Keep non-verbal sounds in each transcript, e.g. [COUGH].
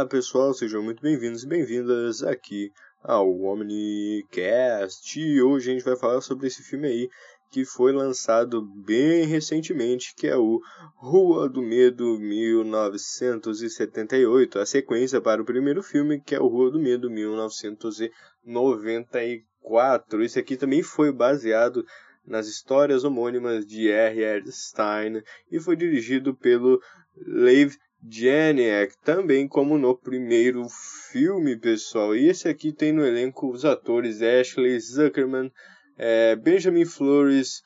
Olá pessoal, sejam muito bem-vindos e bem-vindas aqui ao Omnicast. E hoje a gente vai falar sobre esse filme aí que foi lançado bem recentemente, que é o Rua do Medo 1978, a sequência para o primeiro filme, que é o Rua do Medo 1994. Esse aqui também foi baseado nas histórias homônimas de R.R. Stein e foi dirigido pelo Lev Janiak, também como no primeiro filme, pessoal. E esse aqui tem no elenco os atores Ashley Zuckerman, é, Benjamin Flores,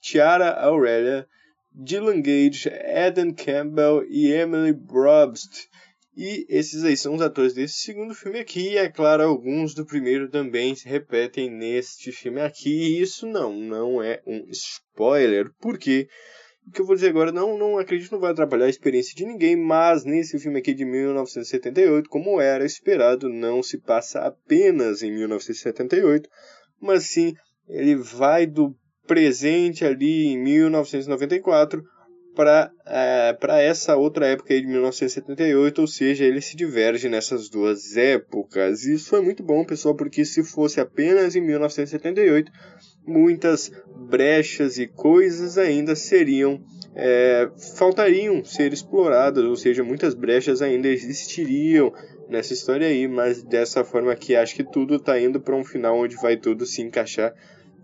Tiara Aurelia, Dylan Gage, Eden Campbell e Emily Brobst. E esses aí são os atores desse segundo filme aqui, e é claro, alguns do primeiro também se repetem neste filme aqui. E isso não, não é um spoiler, porque o que eu vou dizer agora não, não acredito não vai atrapalhar a experiência de ninguém, mas nesse filme aqui de 1978, como era esperado, não se passa apenas em 1978, mas sim ele vai do presente ali em 1994 para é, essa outra época aí de 1978, ou seja, ele se diverge nessas duas épocas. Isso foi muito bom, pessoal, porque se fosse apenas em 1978, muitas brechas e coisas ainda seriam é, faltariam ser exploradas, ou seja, muitas brechas ainda existiriam nessa história aí, mas dessa forma aqui acho que tudo está indo para um final onde vai tudo se encaixar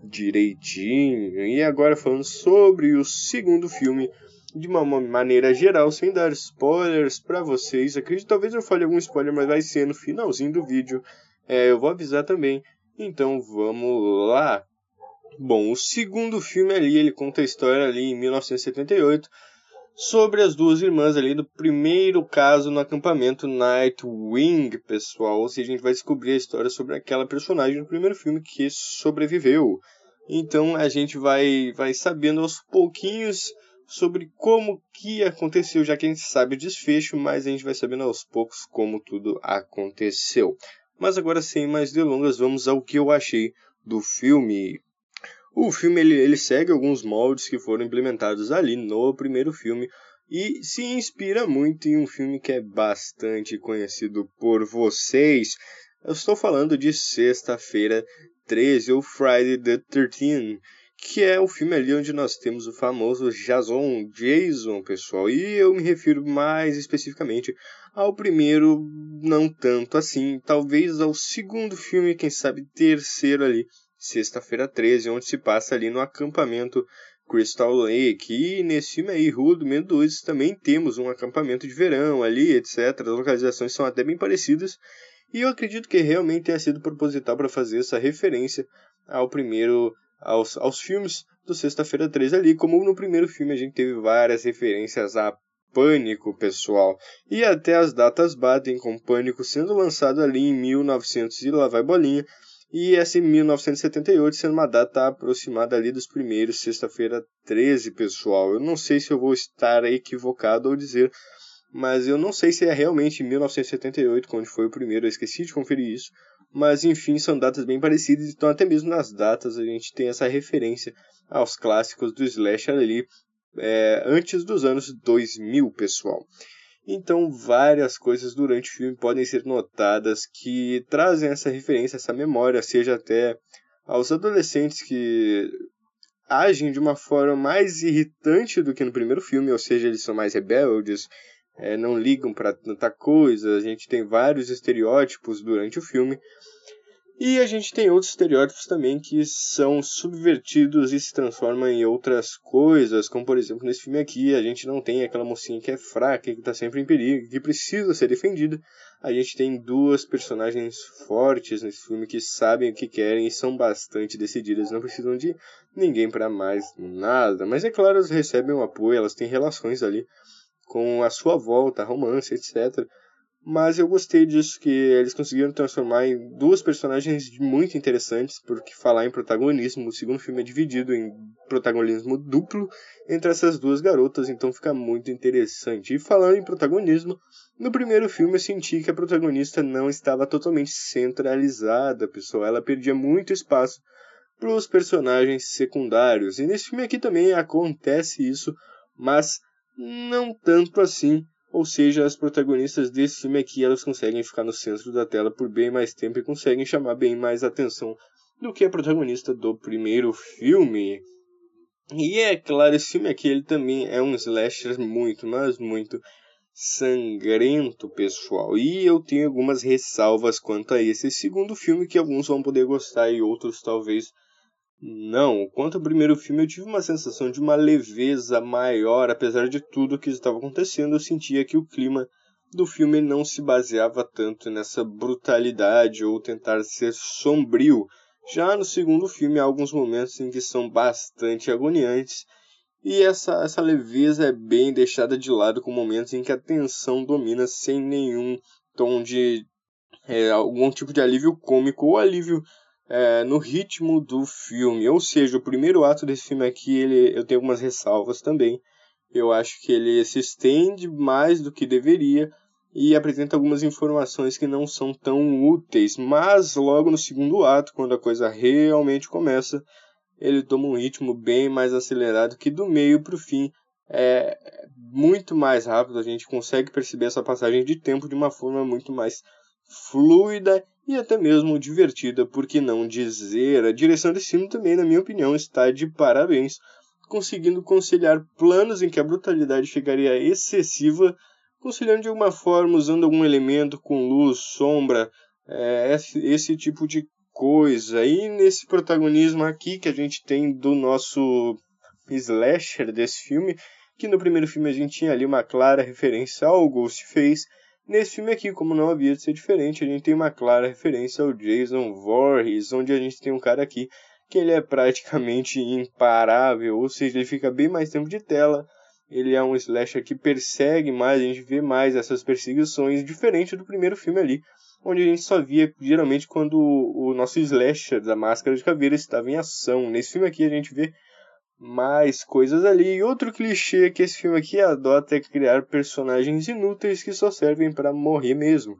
direitinho. E agora falando sobre o segundo filme de uma maneira geral, sem dar spoilers para vocês. Acredito talvez eu fale algum spoiler, mas vai ser no finalzinho do vídeo. É, eu vou avisar também. Então vamos lá. Bom, o segundo filme ali, ele conta a história ali em 1978 sobre as duas irmãs ali do primeiro caso no acampamento Nightwing, pessoal. Ou seja, a gente vai descobrir a história sobre aquela personagem do primeiro filme que sobreviveu. Então a gente vai vai sabendo aos pouquinhos sobre como que aconteceu, já que a gente sabe o desfecho, mas a gente vai sabendo aos poucos como tudo aconteceu. Mas agora sem mais delongas, vamos ao que eu achei do filme. O filme ele, ele segue alguns moldes que foram implementados ali no primeiro filme e se inspira muito em um filme que é bastante conhecido por vocês. Eu estou falando de Sexta-feira 13 ou Friday the 13 que é o filme ali onde nós temos o famoso Jason Jason, pessoal. E eu me refiro mais especificamente ao primeiro, não tanto assim, talvez ao segundo filme, quem sabe terceiro ali, Sexta-feira 13, onde se passa ali no acampamento Crystal Lake. E nesse filme aí, Rua do Medo 2, também temos um acampamento de verão ali, etc. As localizações são até bem parecidas. E eu acredito que realmente tenha sido proposital para fazer essa referência ao primeiro, aos, aos filmes do Sexta-feira 13 ali. Como no primeiro filme a gente teve várias referências a Pânico, pessoal. E até as datas batem com Pânico sendo lançado ali em 1900 e lá vai bolinha e essa em 1978 sendo uma data aproximada ali dos primeiros, sexta-feira 13, pessoal. Eu não sei se eu vou estar equivocado ao dizer, mas eu não sei se é realmente em 1978 quando foi o primeiro, eu esqueci de conferir isso. Mas enfim, são datas bem parecidas, então até mesmo nas datas a gente tem essa referência aos clássicos do slasher ali é, antes dos anos 2000, pessoal. Então, várias coisas durante o filme podem ser notadas que trazem essa referência, essa memória, seja até aos adolescentes que agem de uma forma mais irritante do que no primeiro filme, ou seja, eles são mais rebeldes, é, não ligam para tanta coisa. A gente tem vários estereótipos durante o filme e a gente tem outros estereótipos também que são subvertidos e se transformam em outras coisas, como por exemplo nesse filme aqui, a gente não tem aquela mocinha que é fraca, que está sempre em perigo, que precisa ser defendida. A gente tem duas personagens fortes nesse filme que sabem o que querem e são bastante decididas, não precisam de ninguém para mais nada. Mas é claro, elas recebem um apoio, elas têm relações ali com a sua volta, romance, etc. Mas eu gostei disso, que eles conseguiram transformar em duas personagens muito interessantes, porque falar em protagonismo, o segundo filme é dividido em protagonismo duplo entre essas duas garotas, então fica muito interessante. E falando em protagonismo, no primeiro filme eu senti que a protagonista não estava totalmente centralizada, pessoal. Ela perdia muito espaço para os personagens secundários. E nesse filme aqui também acontece isso, mas não tanto assim Ou seja, as protagonistas desse filme aqui, elas conseguem ficar no centro da tela por bem mais tempo e conseguem chamar bem mais atenção do que a protagonista do primeiro filme. E é claro, esse filme aqui ele também é um slasher muito, mas muito sangrento, pessoal. E eu tenho algumas ressalvas quanto a esse segundo filme que alguns vão poder gostar e outros talvez não. Quanto ao primeiro filme, eu tive uma sensação de uma leveza maior, apesar de tudo o que estava acontecendo, eu sentia que o clima do filme não se baseava tanto nessa brutalidade ou tentar ser sombrio já no segundo filme, há alguns momentos em que são bastante agoniantes, e essa, essa leveza é bem deixada de lado com momentos em que a tensão domina sem nenhum tom de é, algum tipo de alívio cômico ou alívio é, no ritmo do filme. Ou seja, o primeiro ato desse filme aqui, ele, eu tenho algumas ressalvas também. Eu acho que ele se estende mais do que deveria e apresenta algumas informações que não são tão úteis, mas logo no segundo ato, quando a coisa realmente começa, ele toma um ritmo bem mais acelerado que do meio para o fim é muito mais rápido, a gente consegue perceber essa passagem de tempo de uma forma muito mais fluida e até mesmo divertida, por que não dizer? A direção desse filme também, na minha opinião, está de parabéns, conseguindo conciliar planos em que a brutalidade chegaria excessiva conciliando de alguma forma, usando algum elemento com luz, sombra, é, esse, tipo de coisa. E nesse protagonismo aqui que a gente tem do nosso slasher desse filme, que no primeiro filme a gente tinha ali uma clara referência ao Ghostface. Nesse filme aqui, como não havia de ser diferente, a gente tem uma clara referência ao Jason Voorhees, onde a gente tem um cara aqui que ele é praticamente imparável, ou seja, ele fica bem mais tempo de tela, ele é um slasher que persegue mais, a gente vê mais essas perseguições, diferente do primeiro filme ali, onde a gente só via geralmente quando o nosso slasher da Máscara de Caveira estava em ação. Nesse filme aqui a gente vê mais coisas ali. E outro clichê que esse filme aqui adota é criar personagens inúteis que só servem para morrer mesmo.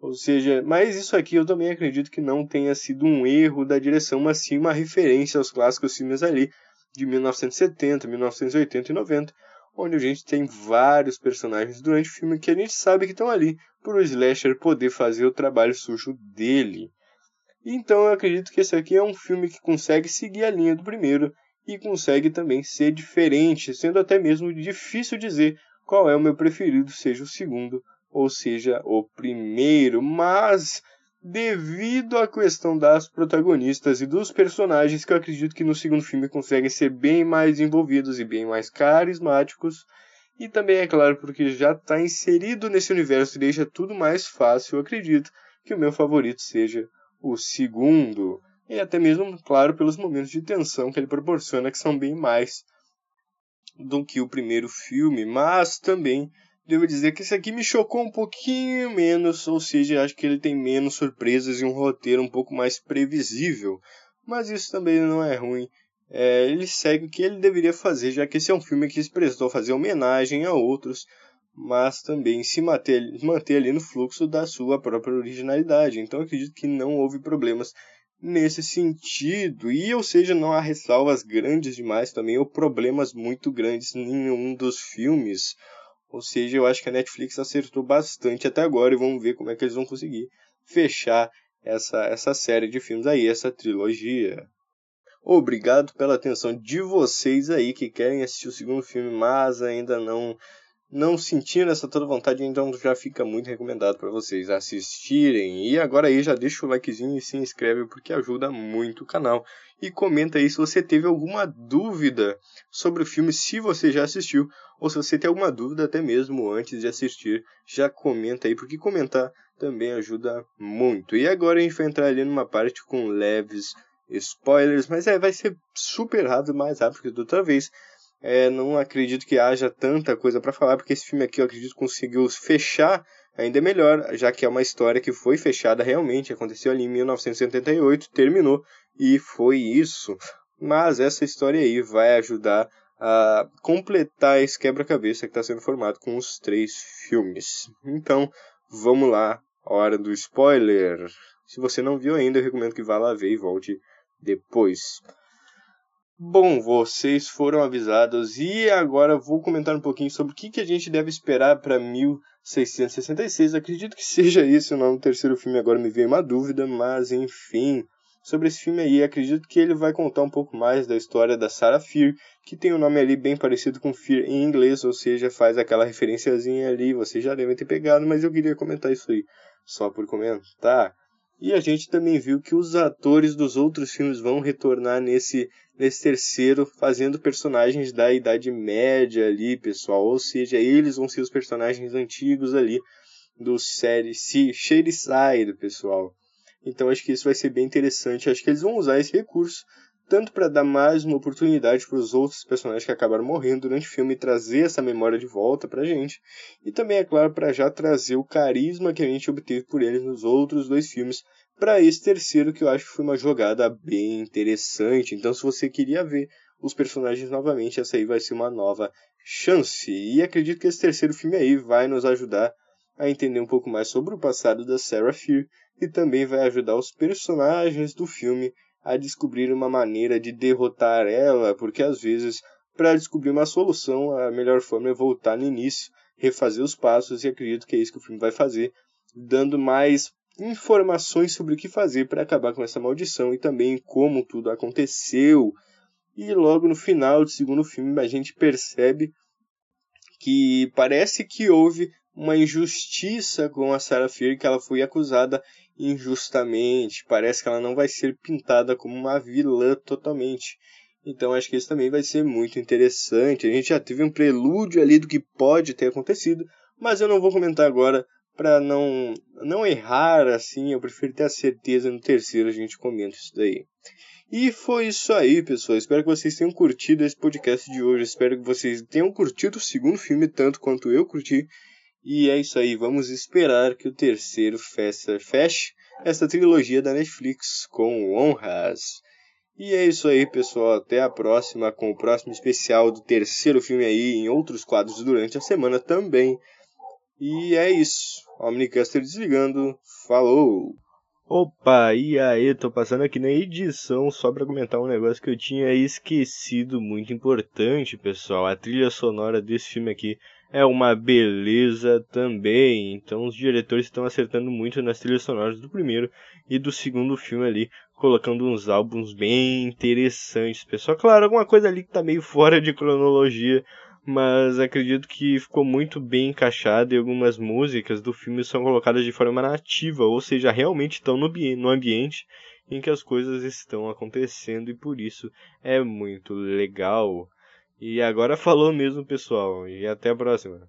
Ou seja, mas isso aqui eu também acredito que não tenha sido um erro da direção, mas sim uma referência aos clássicos filmes ali de 1970, 1980 e 90, onde a gente tem vários personagens durante o filme que a gente sabe que estão ali para o slasher poder fazer o trabalho sujo dele. Então eu acredito que esse aqui é um filme que consegue seguir a linha do primeiro e consegue também ser diferente, sendo até mesmo difícil dizer qual é o meu preferido, seja o segundo ou seja o primeiro, mas devido à questão das protagonistas e dos personagens que eu acredito que no segundo filme conseguem ser bem mais envolvidos e bem mais carismáticos. E também, é claro, porque já está inserido nesse universo e deixa tudo mais fácil, eu acredito que o meu favorito seja o segundo. E até mesmo, claro, pelos momentos de tensão que ele proporciona, que são bem mais do que o primeiro filme, mas também devo dizer que esse aqui me chocou um pouquinho menos, ou seja, acho que ele tem menos surpresas e um roteiro um pouco mais previsível. Mas isso também não é ruim. É, ele segue o que ele deveria fazer, já que esse é um filme que se prestou a fazer homenagem a outros, mas também se manter, manter ali no fluxo da sua própria originalidade. Então acredito que não houve problemas nesse sentido. E, ou seja, não há ressalvas grandes demais também, ou problemas muito grandes em nenhum dos filmes. Ou seja, eu acho que a Netflix acertou bastante até agora e vamos ver como é que eles vão conseguir fechar essa, essa série de filmes aí, essa trilogia. Obrigado pela atenção de vocês aí que querem assistir o segundo filme, mas ainda não não sentindo essa toda vontade, então já fica muito recomendado para vocês assistirem. E agora aí já deixa o likezinho e se inscreve porque ajuda muito o canal. E comenta aí se você teve alguma dúvida sobre o filme, se você já assistiu, ou se você tem alguma dúvida até mesmo antes de assistir, já comenta aí, porque comentar também ajuda muito. E agora a gente vai entrar ali numa parte com leves spoilers, mas é, vai ser super rápido, mais rápido que da outra vez. É, não acredito que haja tanta coisa para falar, porque esse filme aqui eu acredito conseguiu fechar ainda melhor, já que é uma história que foi fechada realmente, aconteceu ali em 1978, terminou e foi isso. Mas essa história aí vai ajudar a completar esse quebra-cabeça que está sendo formado com os três filmes. Então, vamos lá, hora do spoiler. Se você não viu ainda, eu recomendo que vá lá ver e volte depois. Bom, vocês foram avisados e agora vou comentar um pouquinho sobre o que, que a gente deve esperar para 1666. Acredito que [LAUGHS] seja esse o nome do terceiro filme, agora me veio uma dúvida, mas enfim. Sobre esse filme aí, acredito que ele vai contar um pouco mais da história da Sarah Fear, que tem um nome ali bem parecido com Fear em inglês, ou seja, faz aquela referenciazinha ali, vocês já devem ter pegado, mas eu queria comentar isso aí, só por comentar. E a gente também viu que os atores dos outros filmes vão retornar nesse, nesse terceiro, fazendo personagens da Idade Média ali, pessoal. Ou seja, eles vão ser os personagens antigos ali do série Shadyside, pessoal. Então acho que isso vai ser bem interessante. Acho que eles vão usar esse recurso tanto para dar mais uma oportunidade para os outros personagens que acabaram morrendo durante o filme trazer essa memória de volta para a gente, e também, é claro, para já trazer o carisma que a gente obteve por eles nos outros dois filmes para esse terceiro, que eu acho que foi uma jogada bem interessante. Então, se você queria ver os personagens novamente, essa aí vai ser uma nova chance. E acredito que esse terceiro filme aí vai nos ajudar a entender um pouco mais sobre o passado da Sarah Fear e também vai ajudar os personagens do filme a descobrir uma maneira de derrotar ela, porque às vezes, para descobrir uma solução, a melhor forma é voltar no início, refazer os passos, e acredito que é isso que o filme vai fazer, dando mais informações sobre o que fazer para acabar com essa maldição e também como tudo aconteceu. E logo no final do segundo filme a gente percebe que parece que houve uma injustiça com a Sarah Fear, que ela foi acusada injustamente. Parece que ela não vai ser pintada como uma vilã totalmente. Então acho que isso também vai ser muito interessante. A gente já teve um prelúdio ali do que pode ter acontecido, mas eu não vou comentar agora para não não errar assim. Eu prefiro ter a certeza no terceiro a gente comenta isso daí. E foi isso aí, pessoal. Espero que vocês tenham curtido esse podcast de hoje. Espero que vocês tenham curtido o segundo filme tanto quanto eu curti. E é isso aí, vamos esperar que o terceiro feche, feche essa trilogia da Netflix com honras. E é isso aí, pessoal. Até a próxima com o próximo especial do terceiro filme aí em outros quadros durante a semana também. E é isso. Omnicaster desligando. Falou! Opa, e aí, tô passando aqui na edição só para comentar um negócio que eu tinha esquecido, muito importante, pessoal. A trilha sonora desse filme aqui é uma beleza também. Então os diretores estão acertando muito nas trilhas sonoras do primeiro e do segundo filme ali, colocando uns álbuns bem interessantes, pessoal. Claro, alguma coisa ali que tá meio fora de cronologia, mas acredito que ficou muito bem encaixado e algumas músicas do filme são colocadas de forma nativa, ou seja, realmente estão no, no ambiente em que as coisas estão acontecendo e por isso é muito legal. E agora falou mesmo, pessoal. E até a próxima.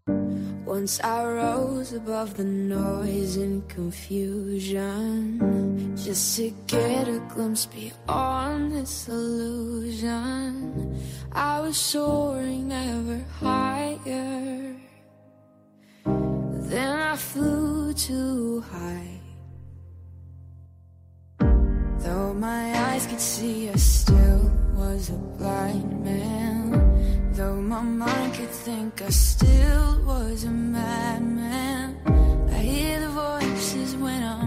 Once I rose above the noise and confusion Just to get a glimpse beyond this illusion I was soaring ever higher Then I flew too high Though my eyes could see I still was a blind man Though my mind could think I still was a madman. I hear the voices when I'm